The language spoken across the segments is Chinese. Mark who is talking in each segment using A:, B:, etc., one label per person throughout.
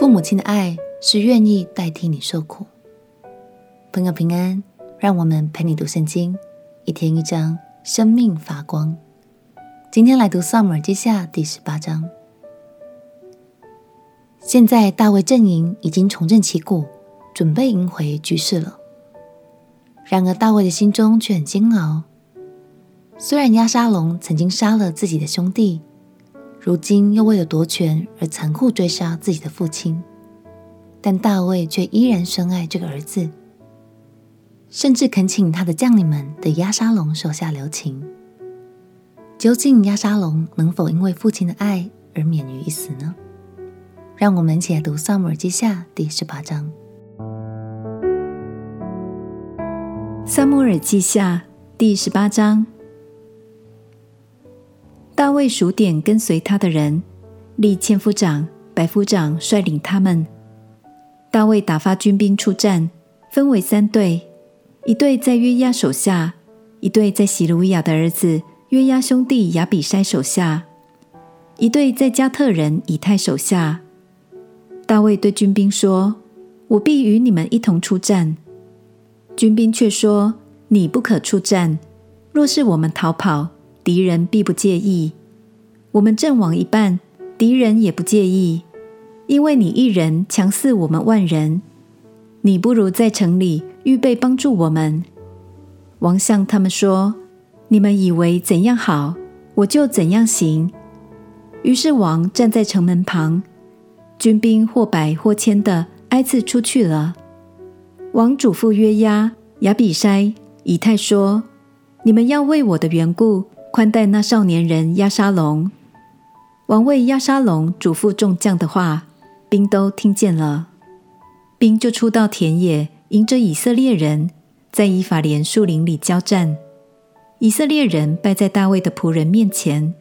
A: 父母亲的爱是愿意代替你受苦。朋友平安，让我们陪你读圣经，一天一章，生命发光。今天来读撒母耳记下第十八章。现在大卫阵营已经重振旗鼓，准备赢回局势了。然而大卫的心中却很煎熬。虽然押沙龙曾经杀了自己的兄弟，如今又为了夺权而残酷追杀自己的父亲，但大卫却依然深爱这个儿子，甚至恳请他的将领们对押沙龙手下留情。究竟押沙龙能否因为父亲的爱而免于一死呢？让我们一起来读《撒母耳记下》第十八章。
B: 《撒母耳记下》第十八章。大卫数点跟随他的人，立千夫长、百夫长率领他们。大卫打发军兵出战，分为三队：一队在约押手下，一队在洗鲁雅的儿子约押兄弟亚比筛手下，一队在加特人以太手下。大卫对军兵说：“我必与你们一同出战。”军兵却说：“你不可出战，若是我们逃跑。”敌人必不介意，我们阵亡一半，敌人也不介意，因为你一人强似我们万人。你不如在城里预备帮助我们。王向他们说：“你们以为怎样好，我就怎样行。”于是王站在城门旁，军兵或百或千的挨次出去了。王嘱咐约押、亚比筛、以太说：“你们要为我的缘故。”宽待那少年人押沙龙。王为押沙龙嘱咐众将的话，兵都听见了。兵就出到田野，迎着以色列人，在以法莲树林里交战。以色列人败在大卫的仆人面前。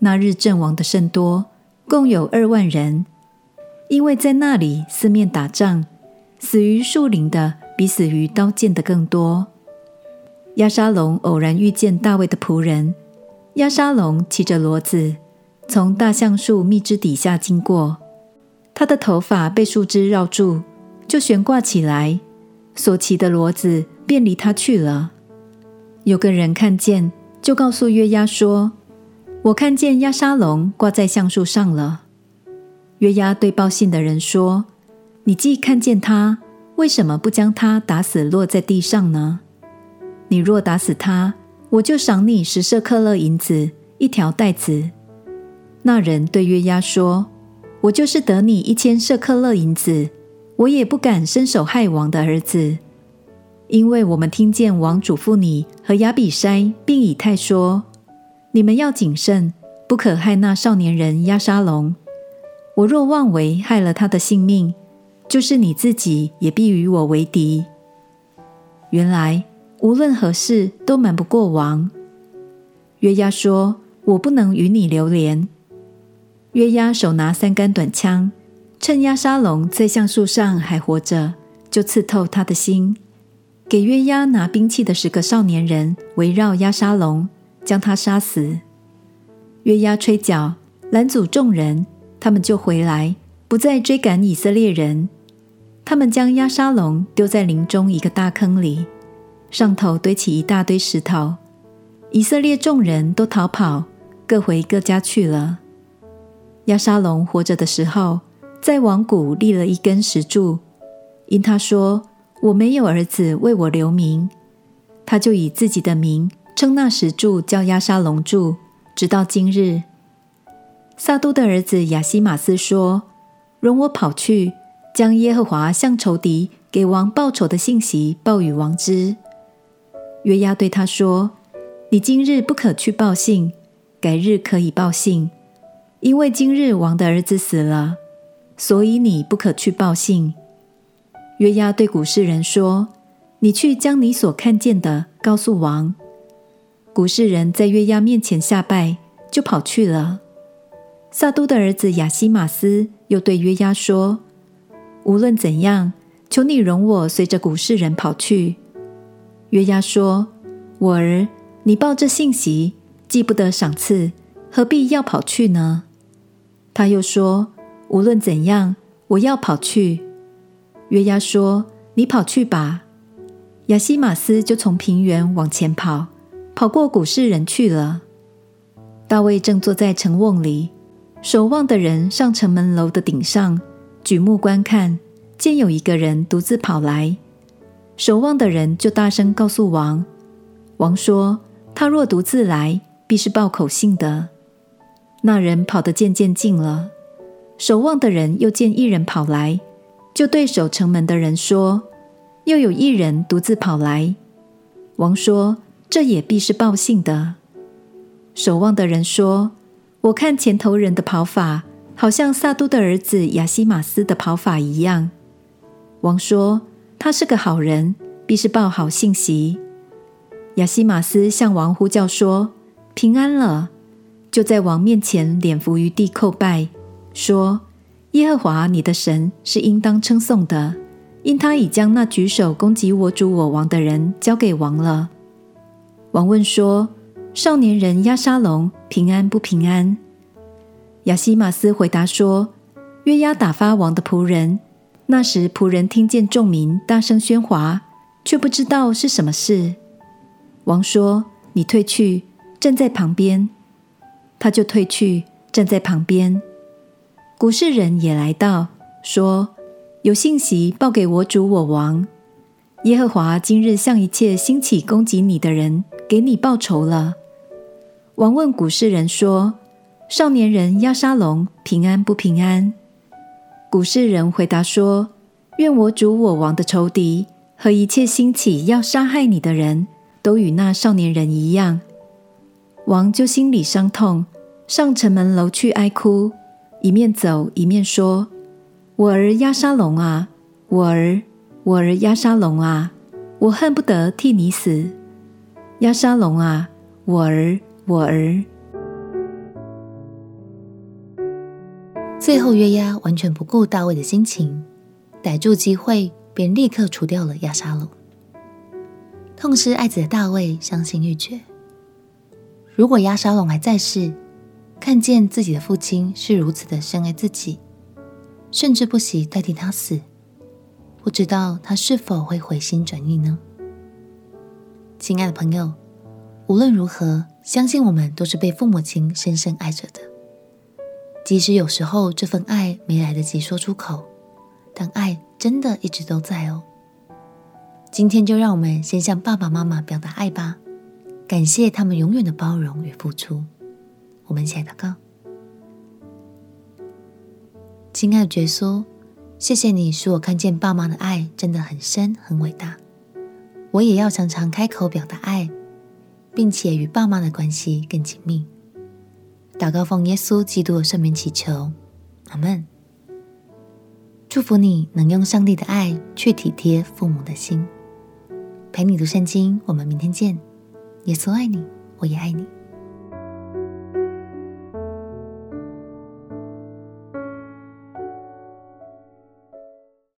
B: 那日阵亡的甚多，共有二万人，因为在那里四面打仗，死于树林的比死于刀剑的更多。押沙龙偶然遇见大卫的仆人，押沙龙骑着骡子从大橡树密枝底下经过，他的头发被树枝绕住，就悬挂起来，所骑的骡子便离他去了。有个人看见，就告诉约押说：“我看见押沙龙挂在橡树上了。”约押对报信的人说：“你既看见他，为什么不将他打死，落在地上呢？”你若打死他，我就赏你十舍克勒银子，一条带子。那人对约押说：“我就是得你一千舍克勒银子，我也不敢伸手害王的儿子，因为我们听见王嘱咐你和亚比筛并以太说，你们要谨慎，不可害那少年人押沙龙。我若妄为害了他的性命，就是你自己也必与我为敌。原来。”无论何事都瞒不过王。约押说：“我不能与你流连。”约押手拿三杆短枪，趁押沙龙在橡树上还活着，就刺透他的心。给约押拿兵器的十个少年人围绕押沙龙，将他杀死。约押吹角拦阻众人，他们就回来，不再追赶以色列人。他们将押沙龙丢在林中一个大坑里。上头堆起一大堆石头，以色列众人都逃跑，各回各家去了。押沙龙活着的时候，在王谷立了一根石柱，因他说：“我没有儿子为我留名。”他就以自己的名称那石柱叫押沙龙柱，直到今日。撒督的儿子亚希玛斯说：“容我跑去，将耶和华向仇敌给王报仇的信息报与王知。”约押对他说：“你今日不可去报信，改日可以报信，因为今日王的儿子死了，所以你不可去报信。”约押对古事人说：“你去将你所看见的告诉王。”古事人在约押面前下拜，就跑去了。撒都的儿子亚希玛斯又对约押说：“无论怎样，求你容我随着古事人跑去。”约押说：“我儿，你报这信息，既不得赏赐，何必要跑去呢？”他又说：“无论怎样，我要跑去。”约押说：“你跑去吧。”亚西玛斯就从平原往前跑，跑过古示人去了。大卫正坐在城瓮里，守望的人上城门楼的顶上，举目观看，见有一个人独自跑来。守望的人就大声告诉王。王说：“他若独自来，必是报口信的。”那人跑得渐渐近了，守望的人又见一人跑来，就对守城门的人说。又有一人独自跑来，王说：“这也必是报信的。”守望的人说：“我看前头人的跑法，好像撒都的儿子亚西马斯的跑法一样。”王说：“他是个好人，必是报好信息。”亚西玛斯向王呼叫说：“平安了！”就在王面前脸伏于地叩拜，说：“耶和华你的神是应当称颂的。”因他已将那举手攻击我主我王的人交给王了。王问说：“少年人押沙龙平安不平安？”亚西玛斯回答说：“约押打发王的仆人。那时仆人听见众民大声喧哗，却不知道是什么事。”王说：“你退去，站在旁边。”他就退去，站在旁边。古示人也来到，说。有信息报给我主我王，耶和华今日向一切兴起攻击你的人，给你报仇了。王问古示人说：“少年人押沙龙平安不平安？”古示人回答说：“愿我主我王的仇敌和一切兴起要杀害你的人都与那少年人一样。”王就心里伤痛，上城门楼去哀哭，一面走一面说。我儿押沙龙啊，我儿，我儿押沙龙啊，我恨不得替你死。押沙龙啊，我儿，我儿。
A: 最后，约押完全不顾大卫的心情，逮住机会便立刻除掉了亚沙龙。痛失爱子的大卫伤心欲绝。如果亚沙龙还在世，看见自己的父亲是如此的深爱自己。甚至不惜代替他死，不知道他是否会回心转意呢？亲爱的朋友，无论如何，相信我们都是被父母亲深深爱着的。即使有时候这份爱没来得及说出口，但爱真的一直都在哦。今天就让我们先向爸爸妈妈表达爱吧，感谢他们永远的包容与付出。我们一起来祷告。亲爱的耶稣，谢谢你使我看见爸妈的爱真的很深很伟大。我也要常常开口表达爱，并且与爸妈的关系更紧密。祷告奉耶稣基督的圣名祈求，阿门。祝福你能用上帝的爱去体贴父母的心。陪你读圣经，我们明天见。耶稣爱你，我也爱你。